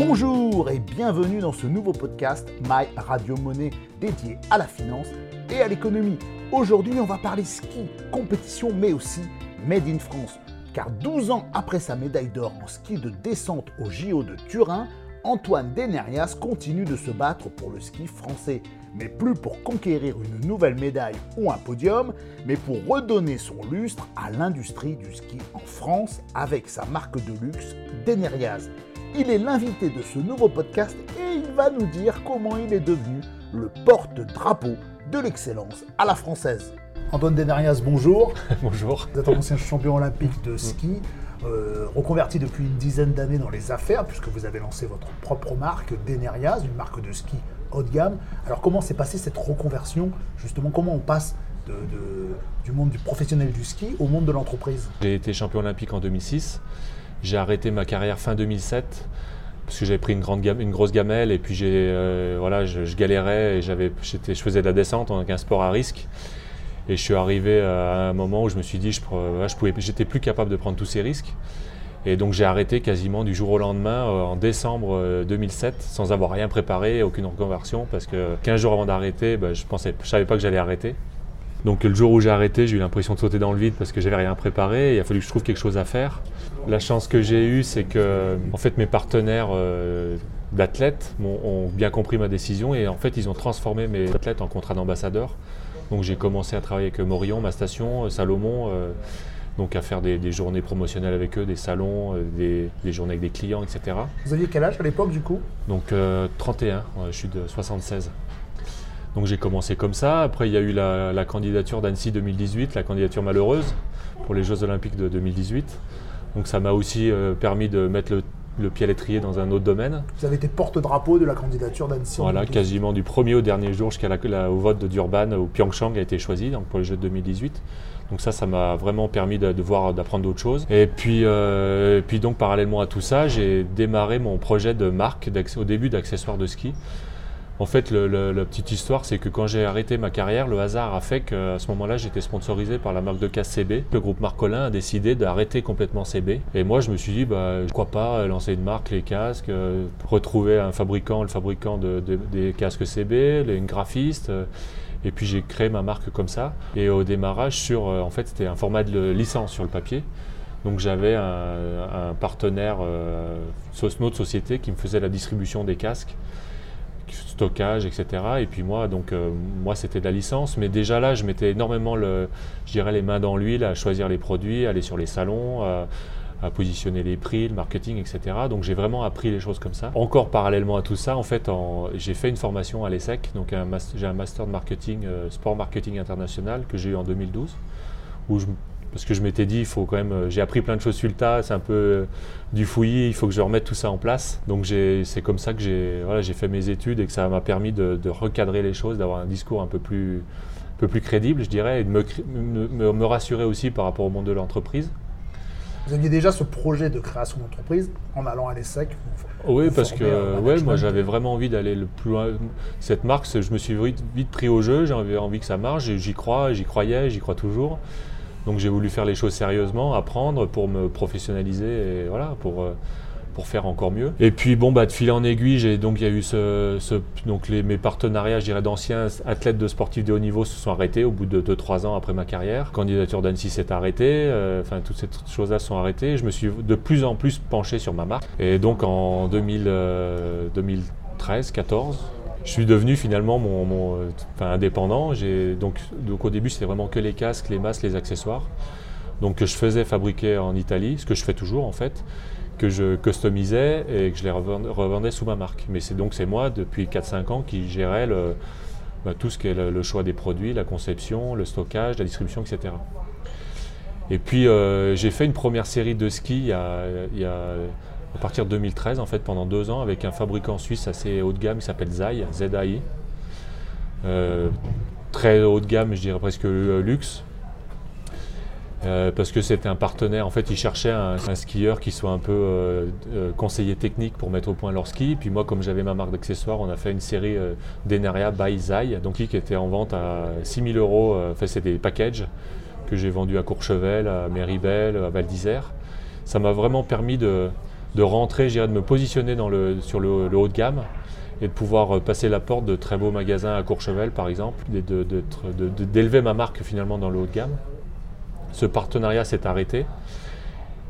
Bonjour et bienvenue dans ce nouveau podcast My Radio Monnaie dédié à la finance et à l'économie. Aujourd'hui, on va parler ski, compétition, mais aussi Made in France. Car 12 ans après sa médaille d'or en ski de descente au JO de Turin, Antoine Denerias continue de se battre pour le ski français. Mais plus pour conquérir une nouvelle médaille ou un podium, mais pour redonner son lustre à l'industrie du ski en France avec sa marque de luxe Denerias. Il est l'invité de ce nouveau podcast et il va nous dire comment il est devenu le porte-drapeau de l'excellence à la française. Antoine Denerias, bonjour. bonjour. Vous êtes un ancien champion olympique de ski, euh, reconverti depuis une dizaine d'années dans les affaires, puisque vous avez lancé votre propre marque, Denerias, une marque de ski haut de gamme. Alors comment s'est passée cette reconversion Justement, comment on passe de, du monde du professionnel du ski au monde de l'entreprise? J'ai été champion olympique en 2006. J'ai arrêté ma carrière fin 2007 parce que j'avais pris une, grande une grosse gamelle et puis j'ai, euh, voilà, je, galérais et j'avais, je faisais de la descente, donc un sport à risque. Et je suis arrivé à un moment où je me suis dit, je, je pouvais, j'étais plus capable de prendre tous ces risques. Et donc j'ai arrêté quasiment du jour au lendemain euh, en décembre 2007 euh, sans avoir rien préparé, aucune reconversion parce que 15 jours avant d'arrêter, bah, je ne je savais pas que j'allais arrêter. Donc le jour où j'ai arrêté, j'ai eu l'impression de sauter dans le vide parce que j'avais rien préparé. Et il a fallu que je trouve quelque chose à faire. La chance que j'ai eue, c'est que en fait mes partenaires euh, d'athlètes ont bien compris ma décision et en fait ils ont transformé mes athlètes en contrat d'ambassadeur. Donc j'ai commencé à travailler avec Morion, ma station, euh, Salomon, euh, donc à faire des, journées promotionnelles avec eux, des salons, des, journées avec des clients, etc. Vous aviez quel âge à l'époque du coup? Donc 31, je suis de 76. Donc j'ai commencé comme ça. Après, il y a eu la, candidature d'Annecy 2018, la candidature malheureuse pour les Jeux Olympiques de 2018. Donc ça m'a aussi euh, permis de mettre le, pied à l'étrier dans un autre domaine. Vous avez été porte-drapeau de la candidature d'Annecy Voilà, quasiment du premier au dernier jour jusqu'à la, au vote de Durban où Pyeongchang a été choisi donc pour les Jeux de 2018. Donc ça, ça m'a vraiment permis de, voir, d'apprendre d'autres choses. Et puis, euh, puis donc parallèlement à tout ça, j'ai démarré mon projet de marque au début d'accessoires de ski. En fait, la petite histoire, c'est que quand j'ai arrêté ma carrière, le hasard a fait qu'à ce moment-là, j'étais sponsorisé par la marque de casse CB. Le groupe Marcolin a décidé d'arrêter complètement CB. Et moi, je me suis dit, bah, crois pas lancer une marque, les casques, euh, retrouver un fabricant, le fabricant des casques CB, une graphiste. Euh, et puis j'ai créé ma marque comme ça. Et au démarrage, sur, euh, en fait, c'était un format de licence sur le papier. Donc j'avais un, partenaire, euh, notre société, qui me faisait la distribution des casques stockage, etc. Et puis moi, donc euh, moi c'était de la licence, mais déjà là, je mettais énormément le, les mains dans l'huile à choisir les produits, aller sur les salons. à positionner les prix, le marketing, etc. Donc j'ai vraiment appris les choses comme ça. Encore parallèlement à tout ça, en fait, j'ai fait une formation à l'ESSEC, donc j'ai un master de marketing, euh, sport marketing international que j'ai eu en 2012, où je parce que je m'étais dit, il faut quand même. Euh, j'ai appris plein de choses sur le tas, c'est un peu euh, du fouillis, il faut que je remette tout ça en place. Donc c'est comme ça que j'ai voilà, fait mes études et que ça m'a permis de, recadrer les choses, d'avoir un discours un peu plus, un peu plus crédible, je dirais, et de me, me, rassurer aussi par rapport au monde de l'entreprise. Vous aviez déjà ce projet de création d'entreprise en allant à l'ESSEC Oui, parce que ouais, moi j'avais vraiment envie d'aller le plus loin. Cette marque, je me suis vite, vite pris au jeu, j'avais envie que ça marche, j'y crois, j'y croyais, j'y crois toujours. Donc j'ai voulu faire les choses sérieusement, apprendre pour me professionnaliser et voilà, pour, euh, pour faire encore mieux. Et puis bon, bah, de fil en aiguille, j'ai donc il y a eu ce, donc les, mes partenariats, d'anciens athlètes de sportifs de haut niveau se sont arrêtés au bout de 2-3 ans après ma carrière. candidature d'Annecy s'est arrêtée, euh, enfin toutes ces choses-là sont arrêtées. Je me suis de plus en plus penché sur ma marque. Et donc en 2013, 14, je suis devenu finalement mon, indépendant. Donc, au début, c'était vraiment que les casques, les masques, les accessoires. Donc que je faisais fabriquer en Italie, ce que je fais toujours en fait, que je customisais et que je les revendais sous ma marque. Mais c'est donc c'est moi depuis 4-5 ans qui gérais bah, tout ce qui est le, choix des produits, la conception, le stockage, la distribution, etc. Et puis euh, j'ai fait une première série de ski il y a à partir de 2013, en fait, pendant deux ans, avec un fabricant suisse assez haut de gamme qui s'appelle ZAI, ZAI. Euh, très haut de gamme, je dirais presque luxe. Euh, parce que c'était un partenaire, en fait, ils cherchaient un, skieur qui soit un peu euh, conseiller technique pour mettre au point leur ski. Puis moi, comme j'avais ma marque d'accessoires, on a fait une série d'Eneria by Zai, donc qui était en vente à 6000 euros. Enfin, c'était des packages que j'ai vendus à Courchevel, à Méribel, à Val d'Isère. Ça m'a vraiment permis de, de rentrer, de me positionner sur le, haut de gamme et de pouvoir euh, passer la porte de très beaux magasins à Courchevel par exemple, et d'élever ma marque finalement dans le haut de gamme. Ce partenariat s'est arrêté.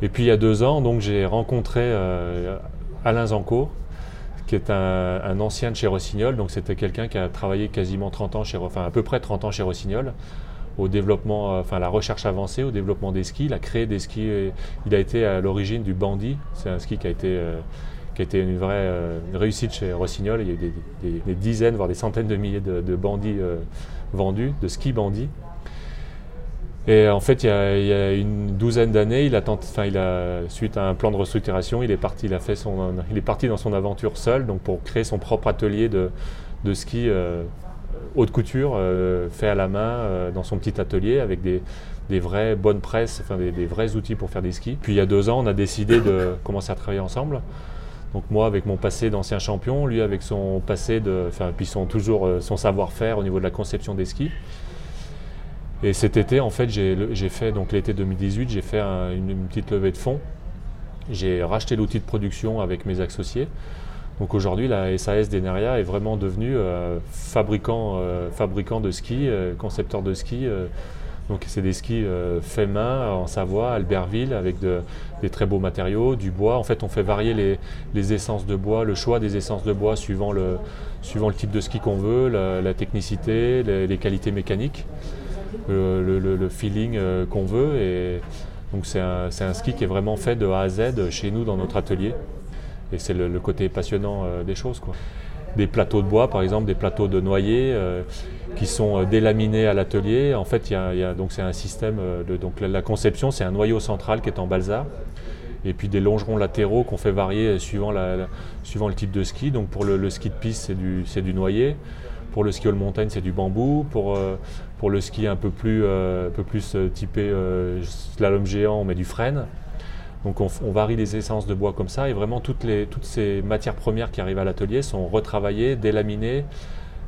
Et puis il y a deux ans, donc j'ai rencontré euh, Alain Zanco, qui est un, ancien de chez Rossignol. Donc c'était quelqu'un qui a travaillé quasiment 30 ans chez, enfin à peu près 30 ans chez Rossignol au développement, euh, enfin la recherche avancée, au développement des skis. Il a créé des skis. Il a été à l'origine du Bandit. C'est un ski qui a été euh, qui a été une vraie euh, réussite chez Rossignol. Il y a eu des, dizaines, voire des centaines de milliers de, bandits vendus, de skis bandits. Et en fait, il y a, une douzaine d'années, il a enfin, il a, suite à un plan de restructuration, il est parti, il a fait son, il est parti dans son aventure seul, donc pour créer son propre atelier de, de ski haute couture, euh, fait à la main euh, dans son petit atelier avec des, vraies bonnes presses, enfin des, vrais outils pour faire des skis. Puis il y a deux ans, on a décidé de commencer à travailler ensemble. Donc moi avec mon passé d'ancien champion, lui avec son passé de, enfin puis son toujours euh, son savoir-faire au niveau de la conception des skis. Et cet été, en fait, j'ai fait, donc l'été 2018, j'ai fait une, petite levée de fonds. J'ai racheté l'outil de production avec mes associés. Donc aujourd'hui, la SAS d'Eneria est vraiment devenue euh, fabricant, euh, fabricant de skis, euh, concepteur de skis. donc c'est des skis faits main en Savoie, Albertville, avec des très beaux matériaux, du bois. En fait, on fait varier les, essences de bois, le choix des essences de bois suivant le, type de ski qu'on veut, la, technicité, les, qualités mécaniques, le, feeling qu'on veut. Et donc c'est un ski qui est vraiment fait de A à Z chez nous dans notre atelier. Et c'est le, côté passionnant euh, des choses. Quoi. Des plateaux de bois, par exemple, des plateaux de noyer euh, qui sont euh, délaminés à l'atelier. En fait, y a, c'est un système de donc la, conception, c'est un noyau central qui est en balsa et puis des longerons latéraux qu'on fait varier suivant, la, suivant le type de ski. Donc pour le, ski de piste, c'est du, du, noyer. Pour le ski all montagne, c'est du bambou. Pour, pour le ski un peu plus, un peu plus typé slalom géant, on met du frêne. Donc on, varie les essences de bois comme ça et vraiment toutes, ces matières premières qui arrivent à l'atelier sont retravaillées, délaminées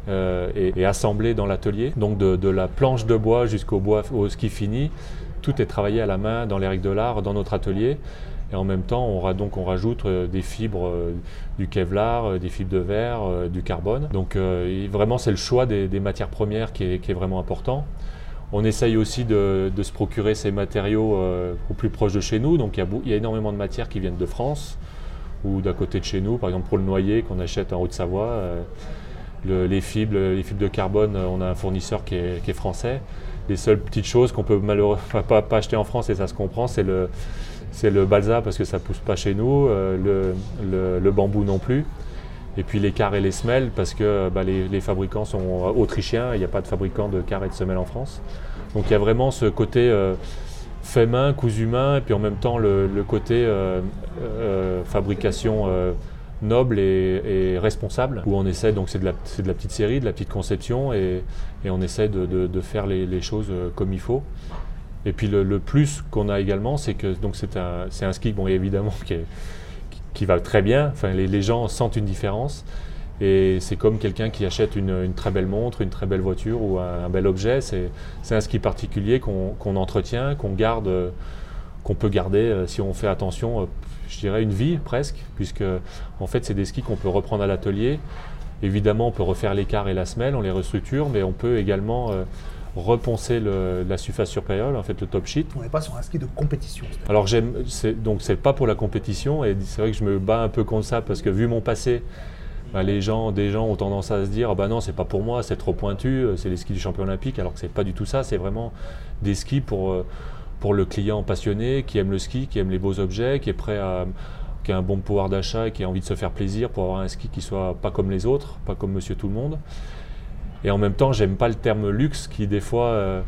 euh, et, assemblées dans l'atelier. Donc de, la planche de bois jusqu'au bois au ski fini, tout est travaillé à la main dans les règles de l'art dans notre atelier. Et en même temps, on rajoute euh, des fibres, euh, du kevlar, des fibres de verre, du carbone. Donc vraiment, c'est le choix des, matières premières qui est vraiment important. On essaye aussi de, se procurer ces matériaux euh, au plus proche de chez nous. Donc il y, a, énormément de matières qui viennent de France ou d'à côté de chez nous. Par exemple pour le noyer qu'on achète en Haute-Savoie, euh, les, fibres, les fibres de carbone, on a un fournisseur qui est, français. Les seules petites choses qu'on peut malheureusement pas, acheter en France et ça se comprend, c'est le, balsa parce que ça pousse pas chez nous, euh, le, bambou non plus. Et puis les cars et les semelles, parce que bah, les, fabricants sont autrichiens, il n'y a pas de fabricant de cars et de semelles en France. Donc il y a vraiment ce côté euh, fait main, cousu main, et puis en même temps le, côté euh, euh, fabrication noble et, responsable, où on essaie, donc c'est de, la, petite série, de la petite conception, et, on essaie de, faire les, choses comme il faut. Et puis le, plus qu'on a également, c'est que c'est un, un, ski, bon évidemment, qui est qui va très bien. Enfin, les, gens sentent une différence. Et c'est comme quelqu'un qui achète une, très belle montre, une très belle voiture ou un, bel objet. C'est un ski particulier qu'on entretient, qu'on garde, qu'on peut garder euh, si on fait attention, euh, je dirais une vie presque, puisque en fait c'est des skis qu'on peut reprendre à l'atelier. Évidemment, on peut refaire l'écart et la semelle, on les restructure, mais on peut également euh, reponcer la surface supérieure, en fait le top sheet. On n'est pas sur un ski de compétition. Alors j'aime, donc c'est pas pour la compétition et c'est vrai que je me bats un peu contre ça parce que vu mon passé, bah, les gens, des gens ont tendance à se dire, ah bah non c'est pas pour moi, c'est trop pointu, euh, c'est les skis du champion olympique, alors que c'est pas du tout ça, c'est vraiment des skis pour, euh, pour le client passionné qui aime le ski, qui aime les beaux objets, qui est prêt à qui a un bon pouvoir d'achat et qui a envie de se faire plaisir pour avoir un ski qui soit pas comme les autres, pas comme Monsieur Tout le Monde. Et en même temps, j'aime pas le terme luxe qui des fois euh,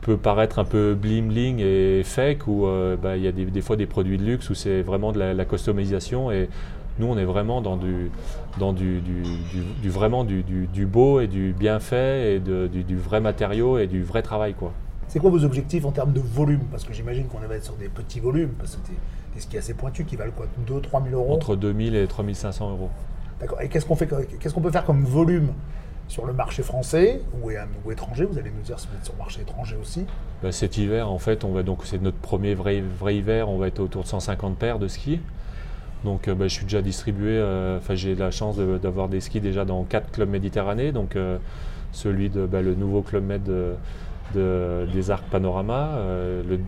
peut paraître un peu bling bling et fake, où euh, bah, il y a des, fois des produits de luxe où c'est vraiment de la, customisation. Et nous, on est vraiment dans du, dans du, du, vraiment du, beau et du bien fait et du, vrai matériau et du vrai travail. quoi. C'est quoi vos objectifs en termes de volume? Parce que j'imagine qu'on va être sur des petits volumes, parce que c'est des skis assez pointus qui valent quoi? 2 3 000 euros? Entre 2 000 et 3 500 euros. D'accord. Et qu'est-ce qu'on fait Qu'est-ce qu'on peut faire comme volume? Sur le marché français ou, étranger Vous allez nous dire si vous êtes sur le marché étranger aussi. Bah, cet hiver, en fait, on va donc c'est notre premier vrai, hiver, on va être autour de 150 paires de skis. Donc bah, je suis déjà distribué, enfin j'ai la chance d'avoir des skis déjà dans quatre clubs méditerranéens, donc celui de bah, le nouveau club med des Arcs Panorama,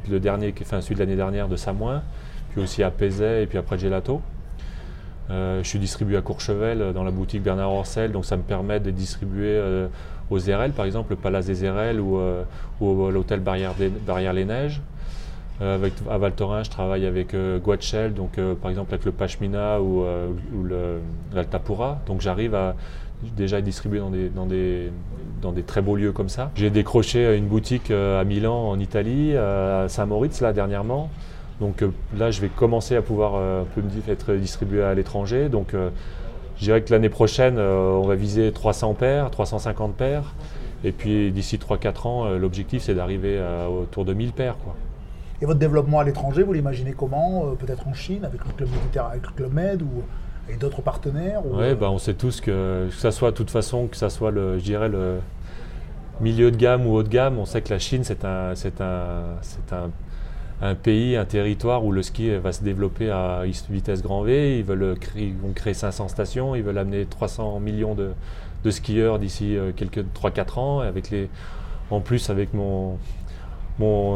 le, dernier, enfin celui de l'année dernière de Samoin, puis aussi à Pézet et puis après Gelato. Je suis distribué à Courchevel dans la boutique Bernard Orcel, donc ça me permet de distribuer aux RL, par exemple, le Palace des RL ou, euh, l'hôtel Barrière-les Neiges. Euh, avec, à Val je travaille avec euh, Guachel, donc par exemple avec le Pashmina ou, l'Altapura. Donc j'arrive à déjà distribuer dans des, dans, des, dans des très beaux lieux comme ça. J'ai décroché une boutique à Milan, en Italie, à Saint-Moritz, là, dernièrement. Donc là, je vais commencer à pouvoir peu être distribué à l'étranger. Donc je dirais que l'année prochaine, euh, on va viser 300 paires, 350 paires. Et puis d'ici 3-4 ans, euh, l'objectif c'est d'arriver autour de 1000 paires. Quoi. Et votre développement à l'étranger, vous l'imaginez comment euh, Peut-être en Chine avec le club avec le club Med ou avec d'autres partenaires Oui, bah, on sait tous que, que ça soit de toute façon, que ça soit le, je dirais le milieu de gamme ou haut de gamme, on sait que la Chine c'est un, c'est un, c'est un un pays, un territoire où le ski va se développer à vitesse grand V. Ils, veulent créer, vont créer 500 stations, ils veulent amener 300 millions de, skieurs d'ici euh, quelques 3-4 ans. En plus, avec mon,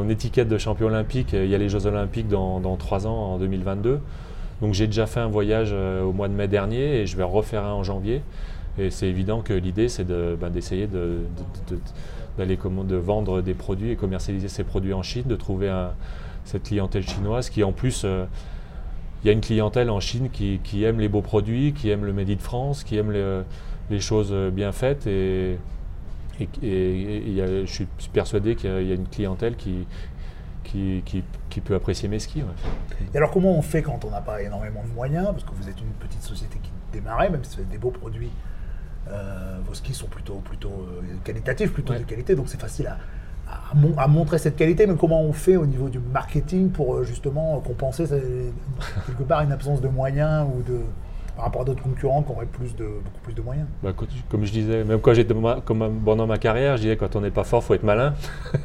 étiquette de champion olympique, il y a les Jeux olympiques dans, dans 3 ans, en 2022. Donc j'ai déjà fait un voyage euh, au mois de mai dernier et je vais refaire un en janvier. Et c'est évident que l'idée, c'est ben, d'essayer de, d'aller de vendre des produits et commercialiser ces produits en Chine, de trouver cette clientèle chinoise qui en plus, euh, il y a une clientèle en Chine qui, aime les beaux produits, qui aime le Made in France, qui aime les, choses bien faites et, je suis persuadé qu'il y, a une clientèle qui, qui, peut apprécier mes skis. Et alors comment on fait quand on n'a pas énormément de moyens? Parce que vous êtes une petite société qui démarrait, même si vous avez des beaux produits, euh, vos skis sont plutôt, plutôt euh, qualitatifs, plutôt de qualité, donc c'est facile à, à, montrer cette qualité, mais comment on fait au niveau du marketing pour euh, justement compenser quelque part une absence de moyens ou de par rapport à d'autres concurrents qui auraient plus de, beaucoup plus de moyens? Bah, Comme je disais, même quand j'étais comme pendant ma carrière, je disais quand on n'est pas fort, il faut être malin.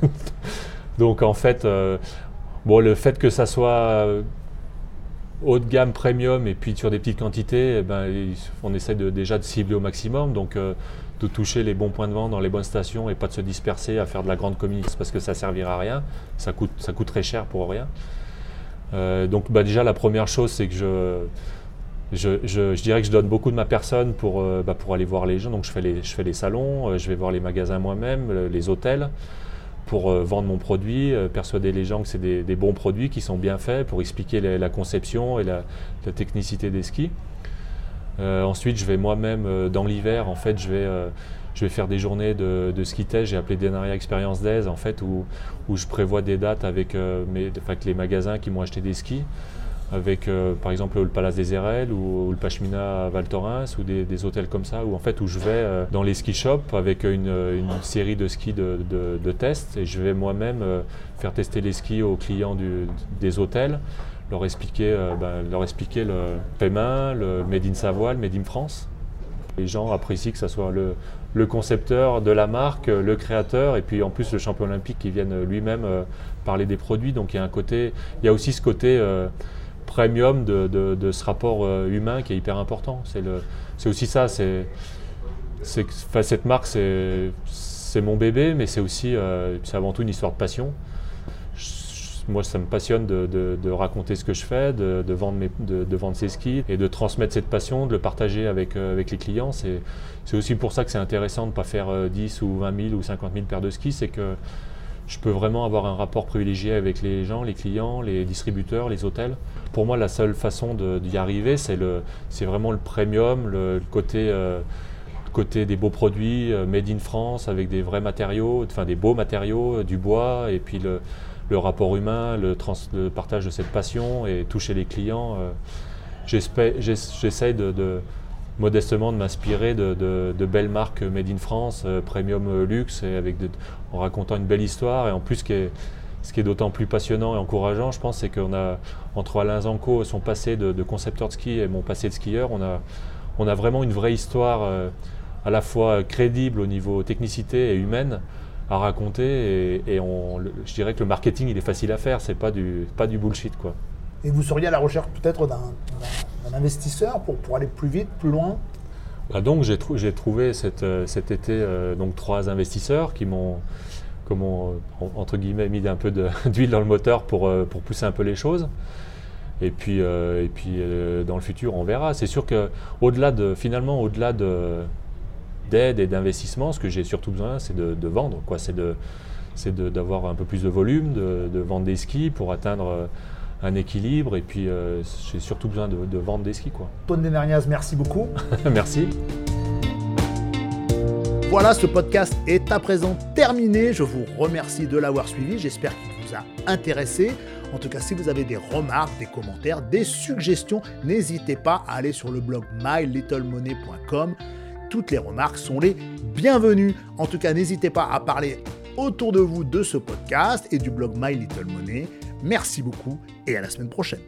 Donc en fait, euh, bon, le fait que ça soit euh, haut de gamme, premium, et puis sur des petites quantités, eh ben, on essaie de, déjà de cibler au maximum. Donc de toucher les bons points de vente dans les bonnes stations et pas de se disperser à faire de la grande communication parce que ça servira à rien, ça coûte, très cher pour rien. Euh, donc bah, déjà la première chose c'est que je, dirais que je donne beaucoup de ma personne pour, euh, bah, pour aller voir les gens. Donc je fais les, je fais les salons, euh, je vais voir les magasins moi-même, les hôtels pour vendre mon produit, persuader les gens que c'est des, bons produits qui sont bien faits, pour expliquer la, conception et la, technicité des skis. Euh, ensuite, je vais moi-même, euh, dans l'hiver, en fait, je vais, euh, je vais faire des journées de, ski test. J'ai appelé Denaria Experience Days, en fait, où, où je prévois des dates avec, les magasins qui m'ont acheté des skis avec par exemple le Palace des RL ou, le Pashmina à Val Thorens ou des, hôtels comme ça où en fait où je vais dans les ski shops avec une, série de skis de, de, tests et je vais moi-même faire tester les skis aux clients des hôtels leur expliquer, euh, ben, leur expliquer le paiement, le Made in Savoie, le Made in France. Les gens apprécient que ce soit le, concepteur de la marque, le créateur, et puis en plus le champion olympique qui vienne lui-même euh, parler des produits. Donc il y a un côté, il y a aussi ce côté euh, premium de, de, ce rapport humain qui est hyper important. C'est, aussi ça. C'est, cette marque, c'est, mon bébé, mais c'est aussi, c'est avant tout une histoire de passion moi, ça me passionne de, raconter ce que je fais, de, vendre mes, de, vendre ces skis et de transmettre cette passion, de le partager avec, euh, avec les clients. C'est, aussi pour ça que c'est intéressant de ne pas faire 10 euh, ou 20 000 ou 50 000 paires de skis. C'est que je peux vraiment avoir un rapport privilégié avec les gens, les clients, les distributeurs, les hôtels. Pour moi, la seule façon d'y arriver, c'est, vraiment le premium, le, côté. Euh, côté des beaux produits made in France avec des vrais matériaux, enfin des beaux matériaux, du bois et puis le, le rapport humain, le, partage de cette passion et toucher les clients. Euh, j'essaie de, modestement de m'inspirer de, belles marques made in France, euh, premium luxe, et avec en racontant une belle histoire. Et en plus, ce qui est, d'autant plus passionnant et encourageant, je pense, c'est qu'on a, entre Alain Zanco, son passé de, concepteur de ski et mon passé de skieur, on a, on vraiment une vraie histoire euh, à la fois crédible au niveau technicité et humaine à raconter et, je dirais que le marketing il est facile à faire, c'est pas du, pas du bullshit quoi. Et vous seriez à la recherche peut-être d'un investisseur pour, pour aller plus vite, plus loin bah donc j'ai trouvé cet, euh, cet été euh, donc trois investisseurs qui m'ont entre guillemets mis un peu d'huile dans le moteur pour, pour pousser un peu les choses. Et puis, et puis dans le futur, on verra. C'est sûr que au-delà de finalement au-delà de d'aide et d'investissement, ce que j'ai surtout besoin, c'est de, vendre. C'est, d'avoir un peu plus de volume, de, vendre des skis pour atteindre euh, un équilibre. Et puis, euh, j'ai surtout besoin de, vendre des skis. Quoi. Tone merci beaucoup. merci. Voilà, ce podcast est à présent terminé. Je vous remercie de l'avoir suivi. J'espère qu'il vous a intéressé. En tout cas, si vous avez des remarques, des commentaires, des suggestions, n'hésitez pas à aller sur le blog mylittlemoney.com toutes les remarques sont les bienvenues. En tout cas, n'hésitez pas à parler autour de vous de ce podcast et du blog My Little Money. Merci beaucoup et à la semaine prochaine.